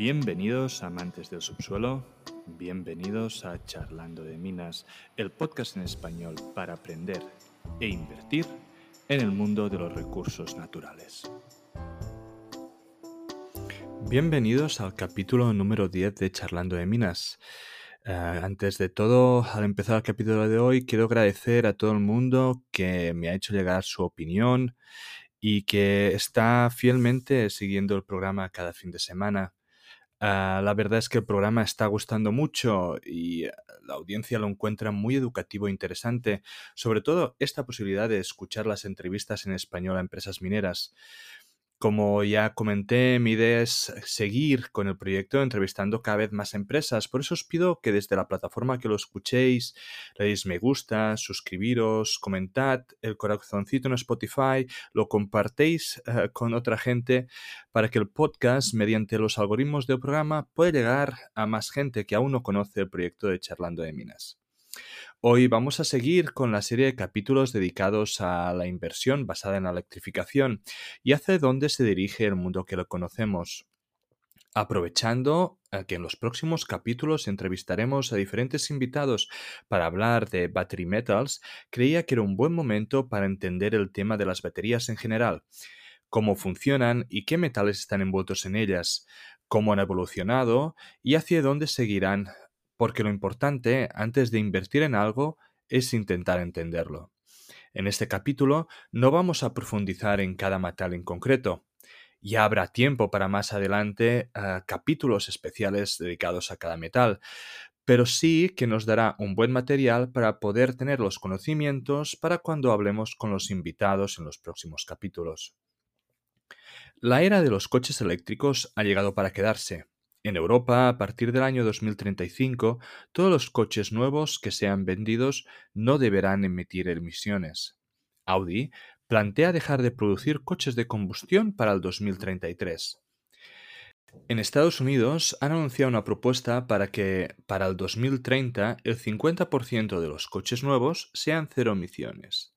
Bienvenidos amantes del subsuelo, bienvenidos a Charlando de Minas, el podcast en español para aprender e invertir en el mundo de los recursos naturales. Bienvenidos al capítulo número 10 de Charlando de Minas. Eh, antes de todo, al empezar el capítulo de hoy, quiero agradecer a todo el mundo que me ha hecho llegar su opinión y que está fielmente siguiendo el programa cada fin de semana. Ah, la verdad es que el programa está gustando mucho y eh, la audiencia lo encuentra muy educativo e interesante, sobre todo esta posibilidad de escuchar las entrevistas en español a empresas mineras. Como ya comenté, mi idea es seguir con el proyecto entrevistando cada vez más empresas. Por eso os pido que desde la plataforma que lo escuchéis, le deis me gusta, suscribiros, comentad el corazoncito en Spotify, lo compartéis eh, con otra gente para que el podcast, mediante los algoritmos del programa, pueda llegar a más gente que aún no conoce el proyecto de Charlando de Minas. Hoy vamos a seguir con la serie de capítulos dedicados a la inversión basada en la electrificación. Y hacia dónde se dirige el mundo que lo conocemos. Aprovechando que en los próximos capítulos entrevistaremos a diferentes invitados para hablar de battery metals, creía que era un buen momento para entender el tema de las baterías en general, cómo funcionan y qué metales están envueltos en ellas, cómo han evolucionado y hacia dónde seguirán porque lo importante antes de invertir en algo es intentar entenderlo. En este capítulo no vamos a profundizar en cada metal en concreto. Ya habrá tiempo para más adelante eh, capítulos especiales dedicados a cada metal, pero sí que nos dará un buen material para poder tener los conocimientos para cuando hablemos con los invitados en los próximos capítulos. La era de los coches eléctricos ha llegado para quedarse. En Europa, a partir del año 2035, todos los coches nuevos que sean vendidos no deberán emitir emisiones. Audi plantea dejar de producir coches de combustión para el 2033. En Estados Unidos han anunciado una propuesta para que para el 2030 el 50% de los coches nuevos sean cero emisiones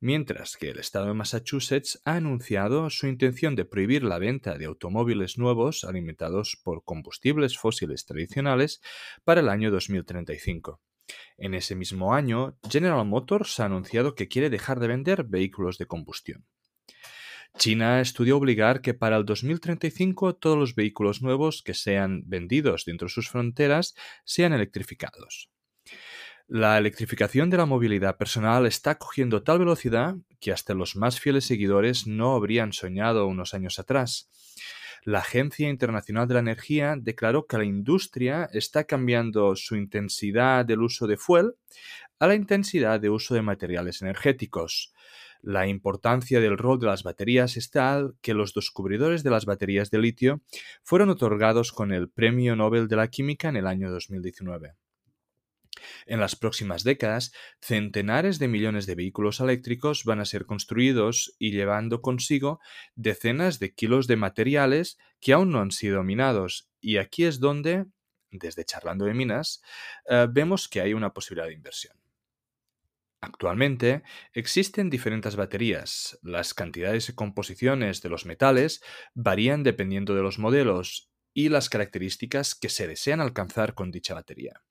mientras que el estado de Massachusetts ha anunciado su intención de prohibir la venta de automóviles nuevos alimentados por combustibles fósiles tradicionales para el año 2035. En ese mismo año, General Motors ha anunciado que quiere dejar de vender vehículos de combustión. China estudió obligar que para el 2035 todos los vehículos nuevos que sean vendidos dentro de sus fronteras sean electrificados. La electrificación de la movilidad personal está cogiendo tal velocidad que hasta los más fieles seguidores no habrían soñado unos años atrás. La Agencia Internacional de la Energía declaró que la industria está cambiando su intensidad del uso de fuel a la intensidad de uso de materiales energéticos. La importancia del rol de las baterías es tal que los descubridores de las baterías de litio fueron otorgados con el Premio Nobel de la Química en el año 2019. En las próximas décadas, centenares de millones de vehículos eléctricos van a ser construidos y llevando consigo decenas de kilos de materiales que aún no han sido minados. Y aquí es donde, desde Charlando de Minas, eh, vemos que hay una posibilidad de inversión. Actualmente existen diferentes baterías. Las cantidades y composiciones de los metales varían dependiendo de los modelos y las características que se desean alcanzar con dicha batería.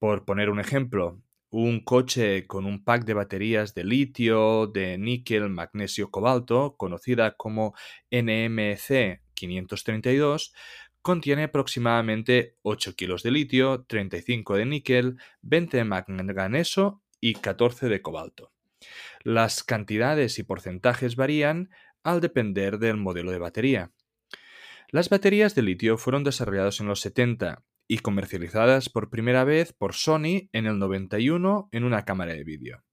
Por poner un ejemplo, un coche con un pack de baterías de litio, de níquel, magnesio, cobalto, conocida como NMC 532, contiene aproximadamente 8 kilos de litio, 35 de níquel, 20 de manganeso y 14 de cobalto. Las cantidades y porcentajes varían al depender del modelo de batería. Las baterías de litio fueron desarrolladas en los 70 y comercializadas por primera vez por Sony en el 91 en una cámara de vídeo.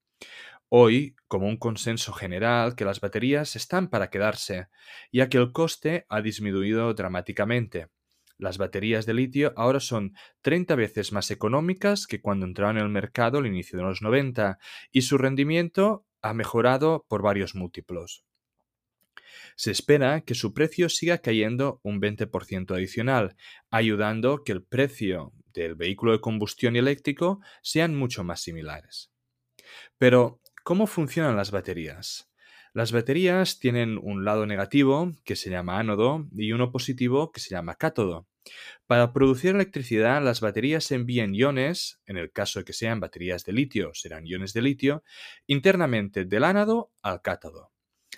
Hoy, como un consenso general, que las baterías están para quedarse, ya que el coste ha disminuido dramáticamente. Las baterías de litio ahora son 30 veces más económicas que cuando entraron en el mercado al inicio de los 90 y su rendimiento ha mejorado por varios múltiplos. Se espera que su precio siga cayendo un 20% adicional, ayudando que el precio del vehículo de combustión eléctrico sean mucho más similares. Pero, ¿cómo funcionan las baterías? Las baterías tienen un lado negativo, que se llama ánodo, y uno positivo, que se llama cátodo. Para producir electricidad, las baterías envían iones, en el caso de que sean baterías de litio, serán iones de litio, internamente del ánodo al cátodo.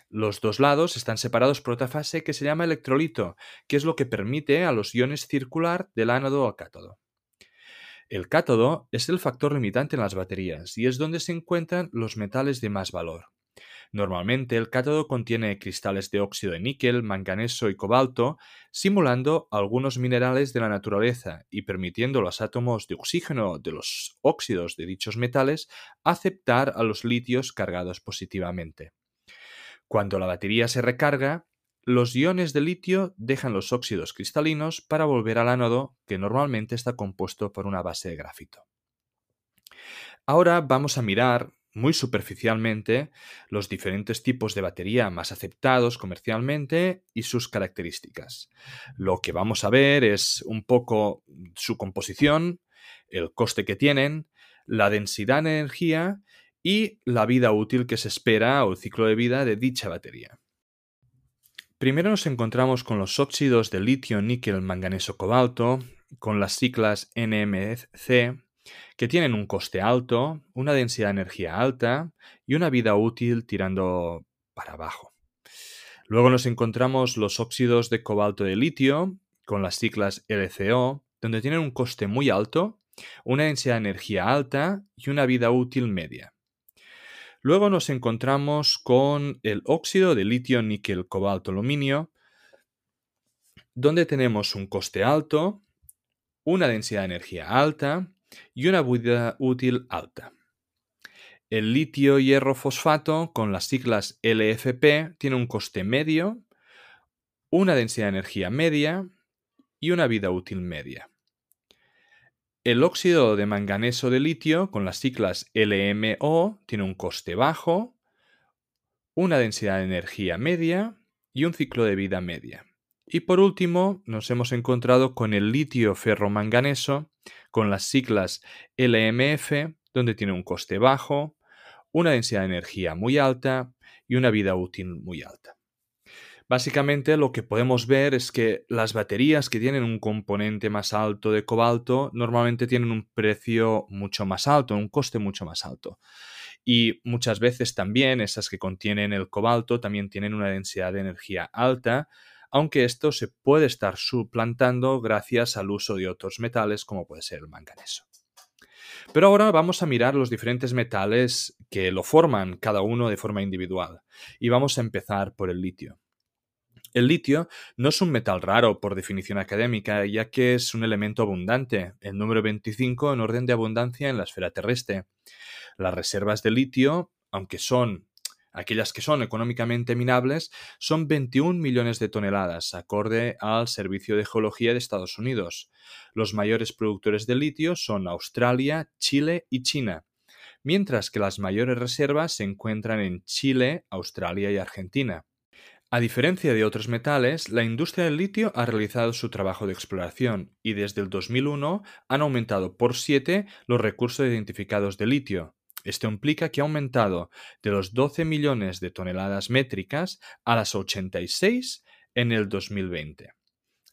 Los dos lados están separados por otra fase que se llama electrolito, que es lo que permite a los iones circular del ánodo al cátodo. El cátodo es el factor limitante en las baterías y es donde se encuentran los metales de más valor. Normalmente el cátodo contiene cristales de óxido de níquel, manganeso y cobalto, simulando algunos minerales de la naturaleza y permitiendo a los átomos de oxígeno de los óxidos de dichos metales aceptar a los litios cargados positivamente. Cuando la batería se recarga, los iones de litio dejan los óxidos cristalinos para volver al ánodo, que normalmente está compuesto por una base de grafito. Ahora vamos a mirar muy superficialmente los diferentes tipos de batería más aceptados comercialmente y sus características. Lo que vamos a ver es un poco su composición, el coste que tienen, la densidad de energía y la vida útil que se espera o el ciclo de vida de dicha batería. Primero nos encontramos con los óxidos de litio, níquel, manganeso, cobalto, con las siglas NMC, que tienen un coste alto, una densidad de energía alta y una vida útil tirando para abajo. Luego nos encontramos los óxidos de cobalto de litio, con las siglas LCO, donde tienen un coste muy alto, una densidad de energía alta y una vida útil media. Luego nos encontramos con el óxido de litio, níquel, cobalto, aluminio, donde tenemos un coste alto, una densidad de energía alta y una vida útil alta. El litio hierro fosfato con las siglas LFP tiene un coste medio, una densidad de energía media y una vida útil media. El óxido de manganeso de litio con las siglas LMO tiene un coste bajo, una densidad de energía media y un ciclo de vida media. Y por último, nos hemos encontrado con el litio ferromanganeso con las siglas LMF, donde tiene un coste bajo, una densidad de energía muy alta y una vida útil muy alta. Básicamente lo que podemos ver es que las baterías que tienen un componente más alto de cobalto normalmente tienen un precio mucho más alto, un coste mucho más alto. Y muchas veces también esas que contienen el cobalto también tienen una densidad de energía alta, aunque esto se puede estar suplantando gracias al uso de otros metales como puede ser el manganeso. Pero ahora vamos a mirar los diferentes metales que lo forman cada uno de forma individual y vamos a empezar por el litio. El litio no es un metal raro por definición académica, ya que es un elemento abundante, el número 25 en orden de abundancia en la esfera terrestre. Las reservas de litio, aunque son aquellas que son económicamente minables, son 21 millones de toneladas, acorde al Servicio de Geología de Estados Unidos. Los mayores productores de litio son Australia, Chile y China, mientras que las mayores reservas se encuentran en Chile, Australia y Argentina. A diferencia de otros metales, la industria del litio ha realizado su trabajo de exploración y desde el 2001 han aumentado por 7 los recursos identificados de litio. Esto implica que ha aumentado de los 12 millones de toneladas métricas a las 86 en el 2020.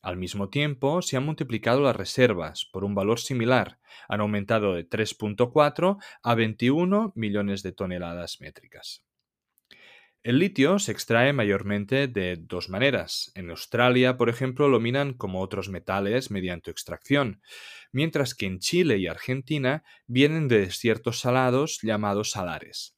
Al mismo tiempo, se han multiplicado las reservas por un valor similar, han aumentado de 3.4 a 21 millones de toneladas métricas. El litio se extrae mayormente de dos maneras. En Australia, por ejemplo, lo minan como otros metales mediante extracción, mientras que en Chile y Argentina vienen de desiertos salados llamados salares.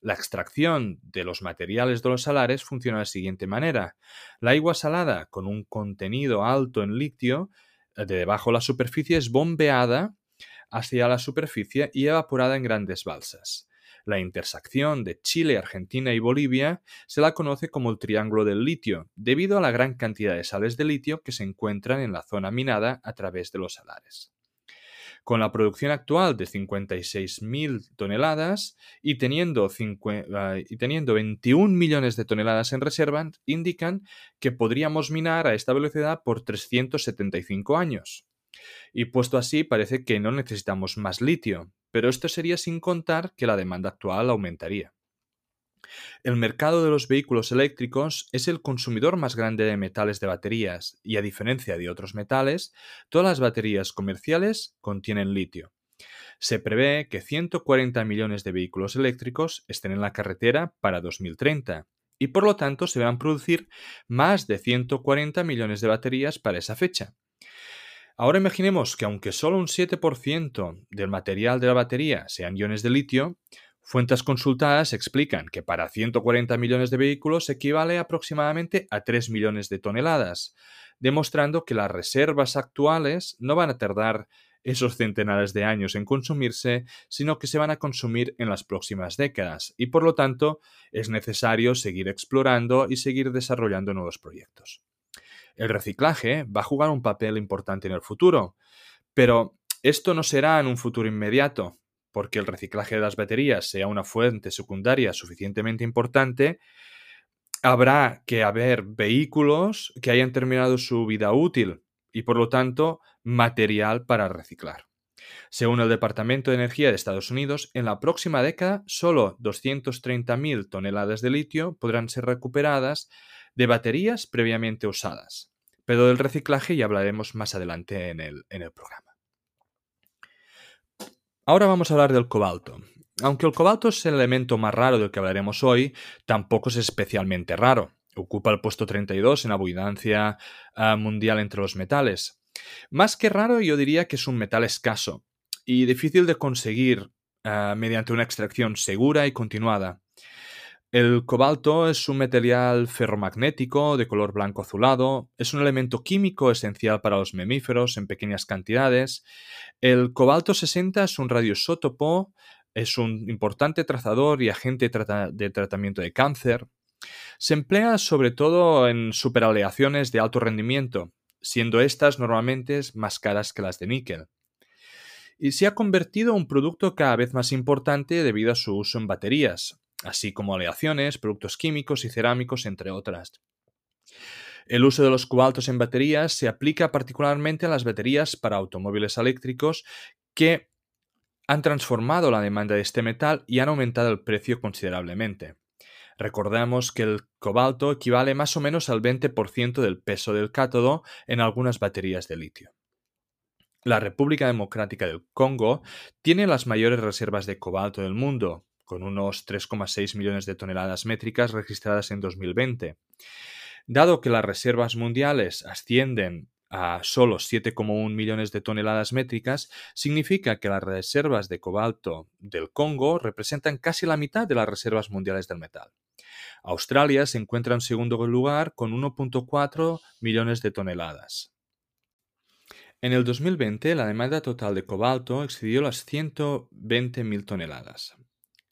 La extracción de los materiales de los salares funciona de la siguiente manera. La agua salada con un contenido alto en litio de debajo de la superficie es bombeada hacia la superficie y evaporada en grandes balsas. La intersección de Chile, Argentina y Bolivia se la conoce como el Triángulo del Litio, debido a la gran cantidad de sales de litio que se encuentran en la zona minada a través de los salares. Con la producción actual de 56.000 toneladas y teniendo, ah, y teniendo 21 millones de toneladas en reserva, indican que podríamos minar a esta velocidad por 375 años. Y puesto así, parece que no necesitamos más litio, pero esto sería sin contar que la demanda actual aumentaría. El mercado de los vehículos eléctricos es el consumidor más grande de metales de baterías y a diferencia de otros metales, todas las baterías comerciales contienen litio. Se prevé que 140 millones de vehículos eléctricos estén en la carretera para 2030 y por lo tanto se van a producir más de 140 millones de baterías para esa fecha. Ahora imaginemos que aunque solo un 7% del material de la batería sean iones de litio, Fuentes consultadas explican que para 140 millones de vehículos equivale aproximadamente a 3 millones de toneladas, demostrando que las reservas actuales no van a tardar esos centenares de años en consumirse, sino que se van a consumir en las próximas décadas y por lo tanto es necesario seguir explorando y seguir desarrollando nuevos proyectos. El reciclaje va a jugar un papel importante en el futuro, pero esto no será en un futuro inmediato, porque el reciclaje de las baterías sea una fuente secundaria suficientemente importante, habrá que haber vehículos que hayan terminado su vida útil y por lo tanto material para reciclar. Según el Departamento de Energía de Estados Unidos, en la próxima década solo 230.000 toneladas de litio podrán ser recuperadas de baterías previamente usadas. Pero del reciclaje ya hablaremos más adelante en el, en el programa. Ahora vamos a hablar del cobalto. Aunque el cobalto es el elemento más raro del que hablaremos hoy, tampoco es especialmente raro. Ocupa el puesto 32 en abundancia ah, mundial entre los metales. Más que raro, yo diría que es un metal escaso y difícil de conseguir ah, mediante una extracción segura y continuada. El cobalto es un material ferromagnético de color blanco azulado, es un elemento químico esencial para los mamíferos en pequeñas cantidades. El cobalto 60 es un radioisótopo, es un importante trazador y agente de tratamiento de cáncer. Se emplea sobre todo en superaleaciones de alto rendimiento, siendo estas normalmente más caras que las de níquel. Y se ha convertido en un producto cada vez más importante debido a su uso en baterías, así como aleaciones, productos químicos y cerámicos, entre otras. El uso de los cobaltos en baterías se aplica particularmente a las baterías para automóviles eléctricos que han transformado la demanda de este metal y han aumentado el precio considerablemente. Recordamos que el cobalto equivale más o menos al 20% del peso del cátodo en algunas baterías de litio. La República Democrática del Congo tiene las mayores reservas de cobalto del mundo, con unos 3,6 millones de toneladas métricas registradas en 2020. Dado que las reservas mundiales ascienden a solo 7,1 millones de toneladas métricas, significa que las reservas de cobalto del Congo representan casi la mitad de las reservas mundiales del metal. Australia se encuentra en segundo lugar con 1,4 millones de toneladas. En el 2020, la demanda total de cobalto excedió las 120.000 toneladas,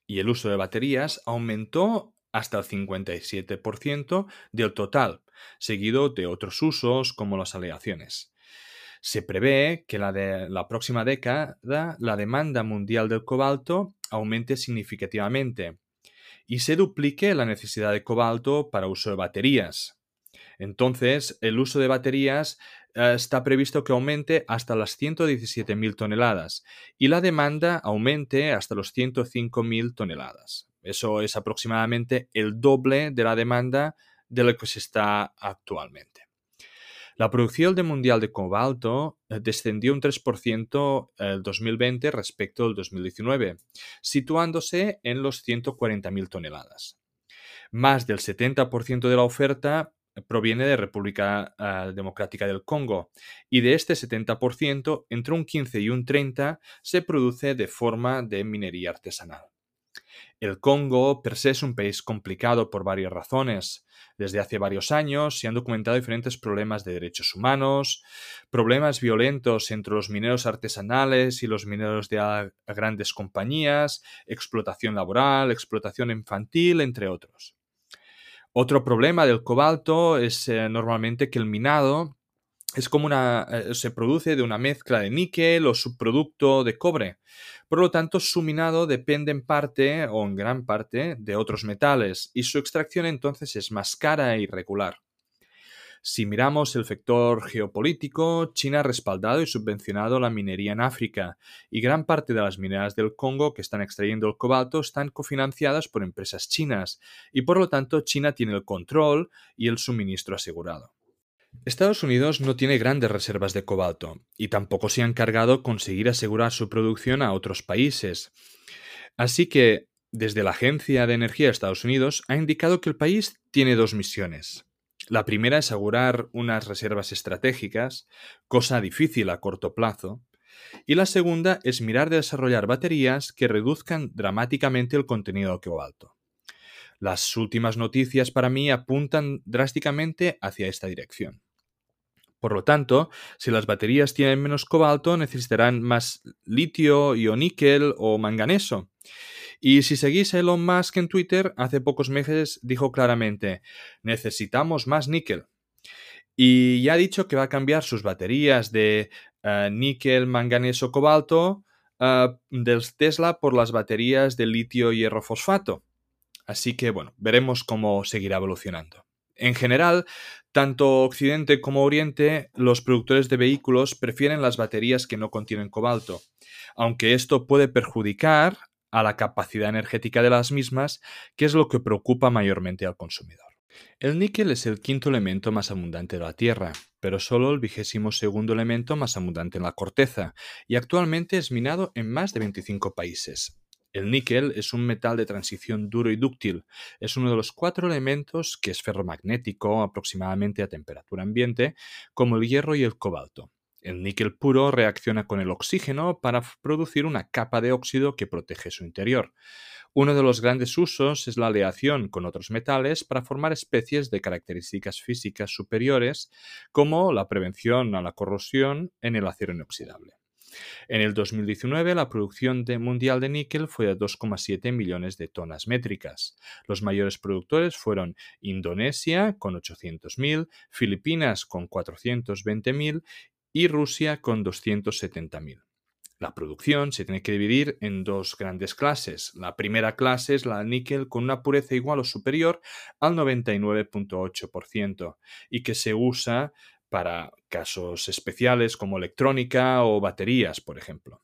y el uso de baterías aumentó hasta el 57% del total, seguido de otros usos como las aleaciones. Se prevé que la la próxima década la demanda mundial del cobalto aumente significativamente y se duplique la necesidad de cobalto para uso de baterías. Entonces, el uso de baterías está previsto que aumente hasta las 117.000 toneladas y la demanda aumente hasta los 105.000 toneladas. Eso es aproximadamente el doble de la demanda de lo que se está actualmente. La producción mundial de cobalto eh, descendió un 3% el 2020 respecto al 2019, situándose en los 140.000 toneladas. Más del 70% de la oferta proviene de República ah, Democrática del Congo y de este 70%, entre un 15 y un 30 se produce de forma de minería artesanal. El Congo per se es un país complicado por varias razones. Desde hace varios años se han documentado diferentes problemas de derechos humanos, problemas violentos entre los mineros artesanales y los mineros de grandes compañías, explotación laboral, explotación infantil, entre otros. Otro problema del cobalto es eh, normalmente que el minado es como una. Eh, se produce de una mezcla de níquel o subproducto de cobre. Por lo tanto, su minado depende en parte o en gran parte de otros metales y su extracción entonces es más cara e irregular. Si miramos el factor geopolítico, China ha respaldado y subvencionado la minería en África y gran parte de las mineras del Congo que están extrayendo el cobalto están cofinanciadas por empresas chinas y por lo tanto China tiene el control y el suministro asegurado. Estados Unidos no tiene grandes reservas de cobalto y tampoco se ha encargado conseguir asegurar su producción a otros países. Así que, desde la Agencia de Energía de Estados Unidos ha indicado que el país tiene dos misiones. La primera es asegurar unas reservas estratégicas, cosa difícil a corto plazo, y la segunda es mirar de desarrollar baterías que reduzcan dramáticamente el contenido de cobalto. Las últimas noticias para mí apuntan drásticamente hacia esta dirección. Por lo tanto, si las baterías tienen menos cobalto, necesitarán más litio, níquel o manganeso. Y si seguís Elon Musk en Twitter, hace pocos meses dijo claramente, necesitamos más níquel. Y ya ha dicho que va a cambiar sus baterías de eh, níquel, manganeso, cobalto uh, del Tesla por las baterías de litio, hierro, fosfato. Así que bueno, veremos cómo seguirá evolucionando. En general, tanto Occidente como Oriente, los productores de vehículos prefieren las baterías que no contienen cobalto, aunque esto puede perjudicar a la capacidad energética de las mismas, que es lo que preocupa mayormente al consumidor. El níquel es el quinto elemento más abundante de la Tierra, pero solo el vigésimo segundo elemento más abundante en la corteza, y actualmente es minado en más de 25 países. El níquel es un metal de transición duro y dúctil. Es uno de los cuatro elementos que es ferromagnético aproximadamente a temperatura ambiente, como el hierro y el cobalto. El níquel puro reacciona con el oxígeno para producir una capa de óxido que protege su interior. Uno de los grandes usos es la aleación con otros metales para formar especies de características físicas superiores, como la prevención a la corrosión en el acero inoxidable. En el 2019, la producción mundial de níquel fue de 2,7 millones de tonas métricas. Los mayores productores fueron Indonesia con 800.000, Filipinas con 420.000 y Rusia con 270.000. La producción se tiene que dividir en dos grandes clases. La primera clase es la níquel con una pureza igual o superior al 99.8% y que se usa para casos especiales como electrónica o baterías, por ejemplo.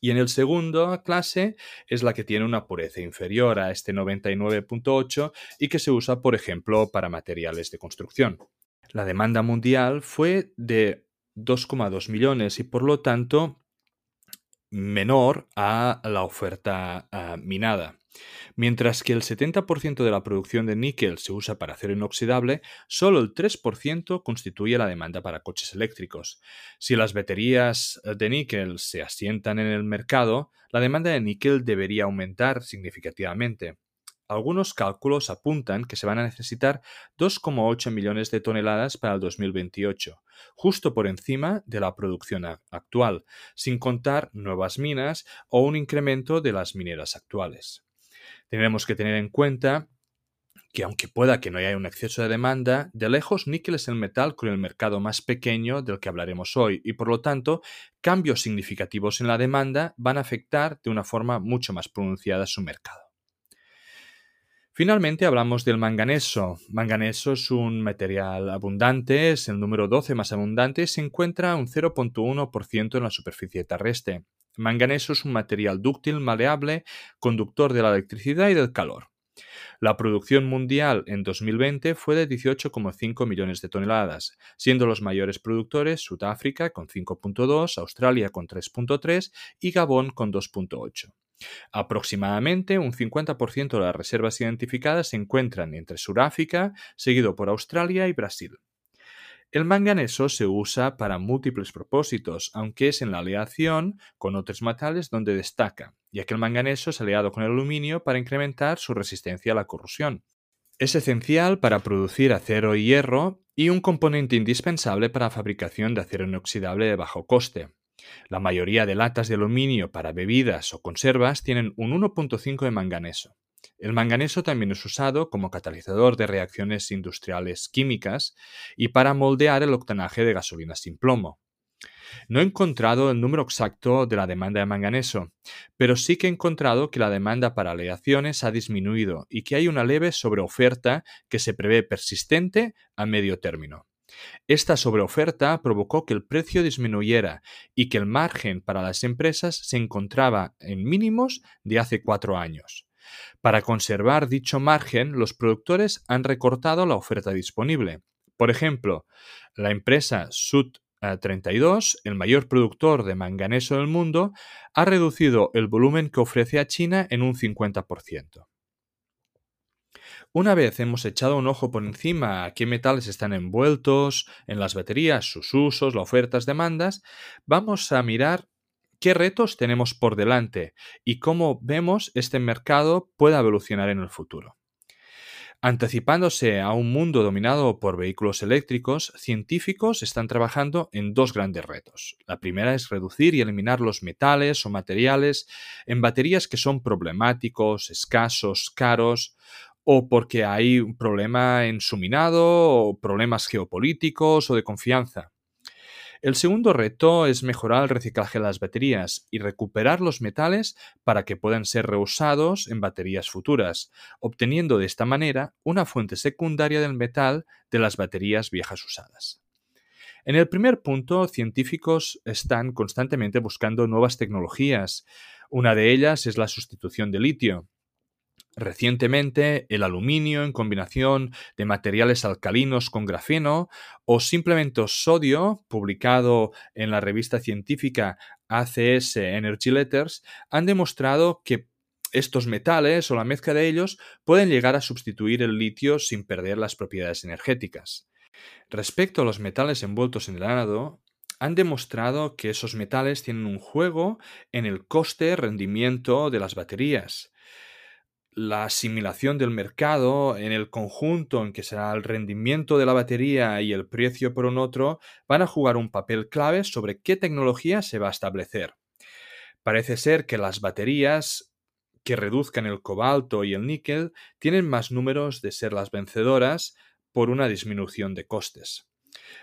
Y en el segundo clase es la que tiene una pureza inferior a este 99.8 y que se usa, por ejemplo, para materiales de construcción. La demanda mundial fue de 2,2 millones y por lo tanto menor a la oferta ah, minada. Mientras que el 70% de la producción de níquel se usa para acero inoxidable, solo el 3% constituye la demanda para coches eléctricos. Si las baterías de níquel se asientan en el mercado, la demanda de níquel debería aumentar significativamente. Algunos cálculos apuntan que se van a necesitar 2,8 millones de toneladas para el 2028, justo por encima de la producción actual, sin contar nuevas minas o un incremento de las mineras actuales. Tenemos que tener en cuenta que aunque pueda que no haya un exceso de demanda, de lejos níquel es el metal con el mercado más pequeño del que hablaremos hoy y por lo tanto cambios significativos en la demanda van a afectar de una forma mucho más pronunciada su mercado. Finalmente hablamos del manganeso. Manganeso es un material abundante, es el número 12 más abundante y se encuentra un 0.1% en la superficie terrestre. Manganeso es un material dúctil, maleable, conductor de la electricidad y del calor. La producción mundial en 2020 fue de 18,5 millones de toneladas, siendo los mayores productores Sudáfrica con 5,2, Australia con 3,3 y Gabón con 2,8. Aproximadamente un 50% de las reservas identificadas se encuentran entre Sudáfrica, seguido por Australia y Brasil. El manganeso se usa para múltiples propósitos, aunque es en la aleación con otros metales donde destaca, ya que el manganeso es aliado con el aluminio para incrementar su resistencia a la corrosión. Es esencial para producir acero y hierro y un componente indispensable para la fabricación de acero inoxidable de bajo coste. La mayoría de latas de aluminio para bebidas o conservas tienen un 1.5 de manganeso. El manganeso también es usado como catalizador de reacciones industriales químicas y para moldear el octanaje de gasolina sin plomo. No he encontrado el número exacto de la demanda de manganeso, pero sí que he encontrado que la demanda para aleaciones ha disminuido y que hay una leve sobreoferta que se prevé persistente a medio término. Esta sobreoferta provocó que el precio disminuyera y que el margen para las empresas se encontraba en mínimos de hace cuatro años. Para conservar dicho margen, los productores han recortado la oferta disponible. Por ejemplo, la empresa Sud 32, el mayor productor de manganeso del mundo, ha reducido el volumen que ofrece a China en un 50%. Una vez hemos echado un ojo por encima a qué metales están envueltos en las baterías, sus usos, las ofertas, demandas, vamos a mirar qué retos tenemos por delante y cómo vemos este mercado pueda evolucionar en el futuro. Anticipándose a un mundo dominado por vehículos eléctricos, científicos están trabajando en dos grandes retos. La primera es reducir y eliminar los metales o materiales en baterías que son problemáticos, escasos, caros, o porque hay un problema en su minado, o problemas geopolíticos o de confianza. El segundo reto es mejorar el reciclaje de las baterías y recuperar los metales para que puedan ser reusados en baterías futuras, obteniendo de esta manera una fuente secundaria del metal de las baterías viejas usadas. En el primer punto, científicos están constantemente buscando nuevas tecnologías. Una de ellas es la sustitución de litio. Recientemente, el aluminio en combinación de materiales alcalinos con grafeno o simplemente sodio, publicado en la revista científica ACS Energy Letters, han demostrado que estos metales o la mezcla de ellos pueden llegar a sustituir el litio sin perder las propiedades energéticas. Respecto a los metales envueltos en el ánodo, han demostrado que esos metales tienen un juego en el coste-rendimiento de las baterías la asimilación del mercado en el conjunto en que será el rendimiento de la batería y el precio por un otro van a jugar un papel clave sobre qué tecnología se va a establecer. Parece ser que las baterías que reduzcan el cobalto y el níquel tienen más números de ser las vencedoras por una disminución de costes.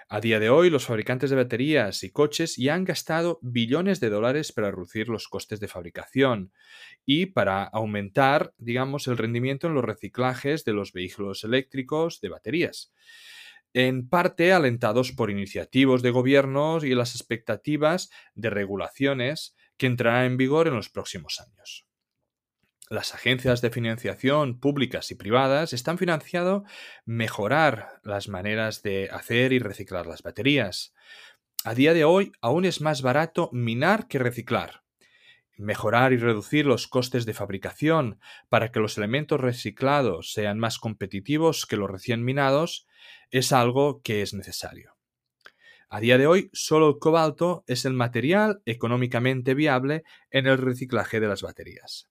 A día de hoy, los fabricantes de baterías y coches ya han gastado billones de dólares para reducir los costes de fabricación y para aumentar, digamos, el rendimiento en los reciclajes de los vehículos eléctricos de baterías. En parte alentados por iniciativas de gobiernos y las expectativas de regulaciones que entrarán en vigor en los próximos años las agencias de financiación públicas y privadas están financiando mejorar las maneras de hacer y reciclar las baterías. A día de hoy aún es más barato minar que reciclar. Mejorar y reducir los costes de fabricación para que los elementos reciclados sean más competitivos que los recién minados es algo que es necesario. A día de hoy, solo el cobalto es el material económicamente viable en el reciclaje de las baterías.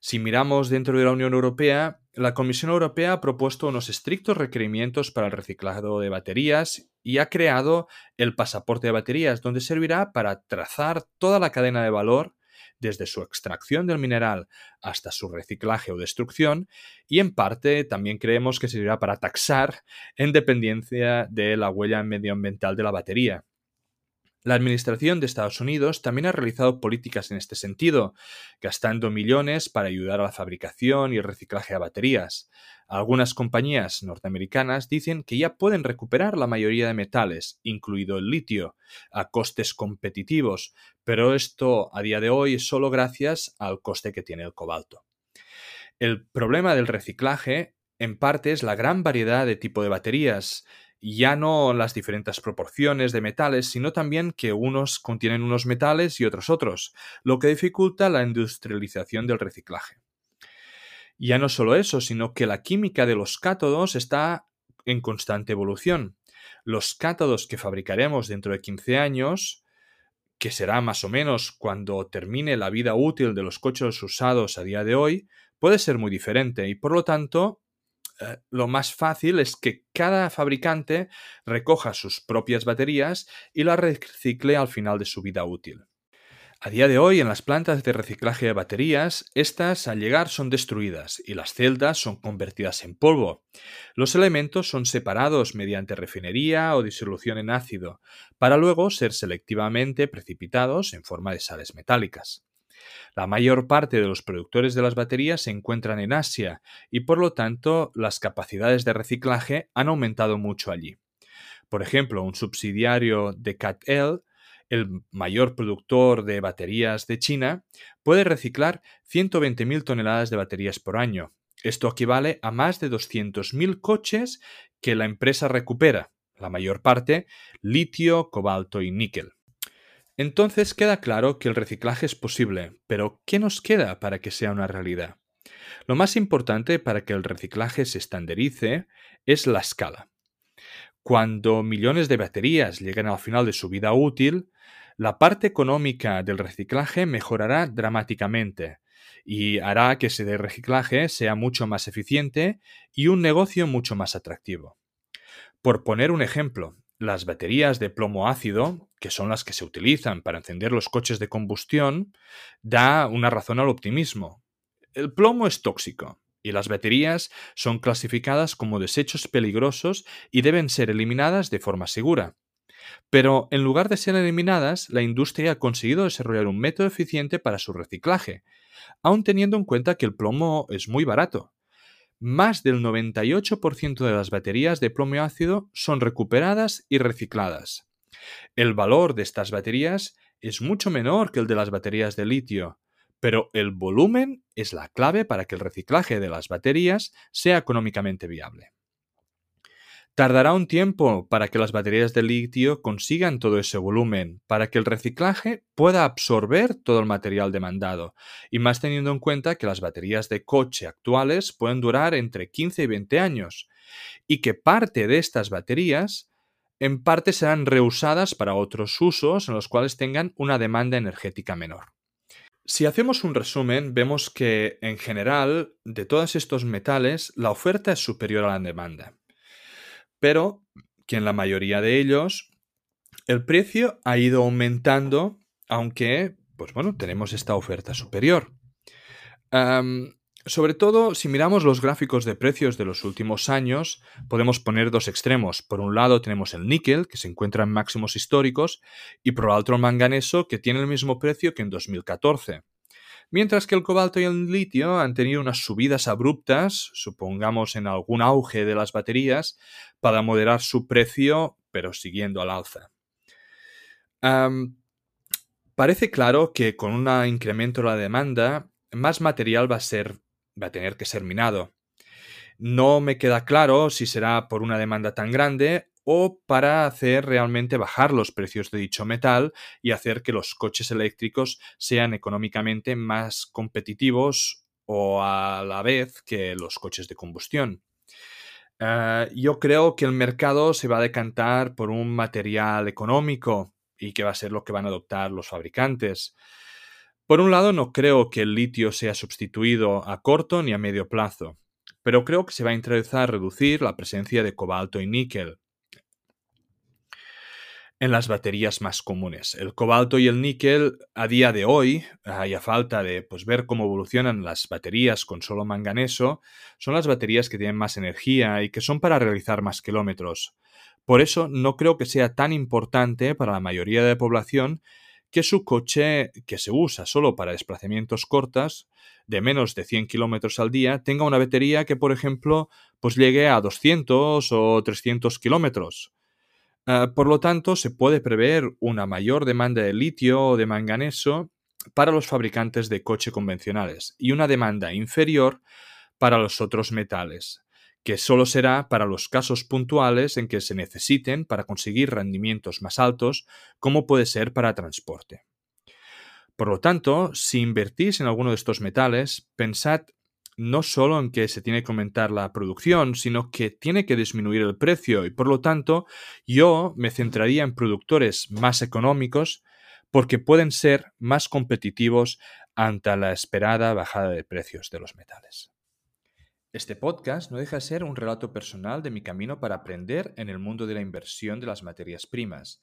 Si miramos dentro de la Unión Europea, la Comisión Europea ha propuesto unos estrictos requerimientos para el reciclado de baterías y ha creado el pasaporte de baterías, donde servirá para trazar toda la cadena de valor desde su extracción del mineral hasta su reciclaje o destrucción y en parte también creemos que servirá para taxar en dependencia de la huella medioambiental de la batería. La Administración de Estados Unidos también ha realizado políticas en este sentido, gastando millones para ayudar a la fabricación y el reciclaje de baterías. Algunas compañías norteamericanas dicen que ya pueden recuperar la mayoría de metales, incluido el litio, a costes competitivos, pero esto a día de hoy es solo gracias al coste que tiene el cobalto. El problema del reciclaje, en parte, es la gran variedad de tipo de baterías, ya no las diferentes proporciones de metales, sino también que unos contienen unos metales y otros otros, lo que dificulta la industrialización del reciclaje. Ya no solo eso, sino que la química de los cátodos está en constante evolución. Los cátodos que fabricaremos dentro de 15 años, que será más o menos cuando termine la vida útil de los coches usados a día de hoy, puede ser muy diferente y por lo tanto eh, lo más fácil es que cada fabricante recoja sus propias baterías y las recicle al final de su vida útil. A día de hoy, en las plantas de reciclaje de baterías, estas al llegar son destruidas y las celdas son convertidas en polvo. Los elementos son separados mediante refinería o disolución en ácido, para luego ser selectivamente precipitados en forma de sales metálicas. La mayor parte de los productores de las baterías se encuentran en Asia y por lo tanto las capacidades de reciclaje han aumentado mucho allí. Por ejemplo, un subsidiario de CATL el mayor productor de baterías de China, puede reciclar 120.000 toneladas de baterías por año. Esto equivale a más de 200.000 coches que la empresa recupera, la mayor parte litio, cobalto y níquel. Entonces queda claro que el reciclaje es posible, pero ¿qué nos queda para que sea una realidad? Lo más importante para que el reciclaje se estandarice es la escala. Cuando millones de baterías lleguen al final de su vida útil, la parte económica del reciclaje mejorará dramáticamente y hará que ese reciclaje sea mucho más eficiente y un negocio mucho más atractivo. Por poner un ejemplo, las baterías de plomo ácido, que son las que se utilizan para encender los coches de combustión, da una razón al optimismo. El plomo es tóxico, y las baterías son clasificadas como desechos peligrosos y deben ser eliminadas de forma segura. Pero en lugar de ser eliminadas, la industria ha conseguido desarrollar un método eficiente para su reciclaje, aun teniendo en cuenta que el plomo es muy barato. Más del 98% de las baterías de plomo ácido son recuperadas y recicladas. El valor de estas baterías es mucho menor que el de las baterías de litio, pero el volumen es la clave para que el reciclaje de las baterías sea económicamente viable. Tardará un tiempo para que las baterías de litio consigan todo ese volumen, para que el reciclaje pueda absorber todo el material demandado, y más teniendo en cuenta que las baterías de coche actuales pueden durar entre 15 y 20 años, y que parte de estas baterías en parte serán reusadas para otros usos en los cuales tengan una demanda energética menor. Si hacemos un resumen, vemos que en general de todos estos metales la oferta es superior a la demanda, pero que en la mayoría de ellos el precio ha ido aumentando, aunque, pues bueno, tenemos esta oferta superior. Sobre todo, si miramos los gráficos de precios de los últimos años, podemos poner dos extremos. Por un lado tenemos el níquel, que se encuentra en máximos históricos, y por otro el manganeso, que tiene el mismo precio que en 2014. Mientras que el cobalto y el litio han tenido unas subidas abruptas, supongamos en algún auge de las baterías, para moderar su precio, pero siguiendo al alza. parece claro que con un incremento de la demanda, más material va a ser va a tener que ser minado. No me queda claro si será por una demanda tan grande o para hacer realmente bajar los precios de dicho metal y hacer que los coches eléctricos sean económicamente más competitivos o a la vez que los coches de combustión. Eh, yo creo que el mercado se va a decantar por un material económico y que va a ser lo que van a adoptar los fabricantes. Por un lado, no creo que el litio sea sustituido a corto ni a medio plazo, pero creo que se va a interesar a reducir la presencia de cobalto y níquel en las baterías más comunes. El cobalto y el níquel a día de hoy, hay a falta de pues, ver cómo evolucionan las baterías con solo manganeso, son las baterías que tienen más energía y que son para realizar más kilómetros. Por eso no creo que sea tan importante para la mayoría de la población que su coche, que se usa solo para desplazamientos cortos, de menos de 100 kilómetros al día, tenga una batería que, por ejemplo, pues llegue a 200 o 300 kilómetros. Ah, por lo tanto, se puede prever una mayor demanda de litio o de manganeso para los fabricantes de coche convencionales y una demanda inferior para los otros metales, que solo será para los casos puntuales en que se necesiten para conseguir rendimientos más altos, como puede ser para transporte. Por lo tanto, si invertís en alguno de estos metales, pensad no solo en que se tiene que aumentar la producción, sino que tiene que disminuir el precio y por lo tanto yo me centraría en productores más económicos porque pueden ser más competitivos ante la esperada bajada de precios de los metales. Este podcast no deja de ser un relato personal de mi camino para aprender en el mundo de la inversión de las materias primas.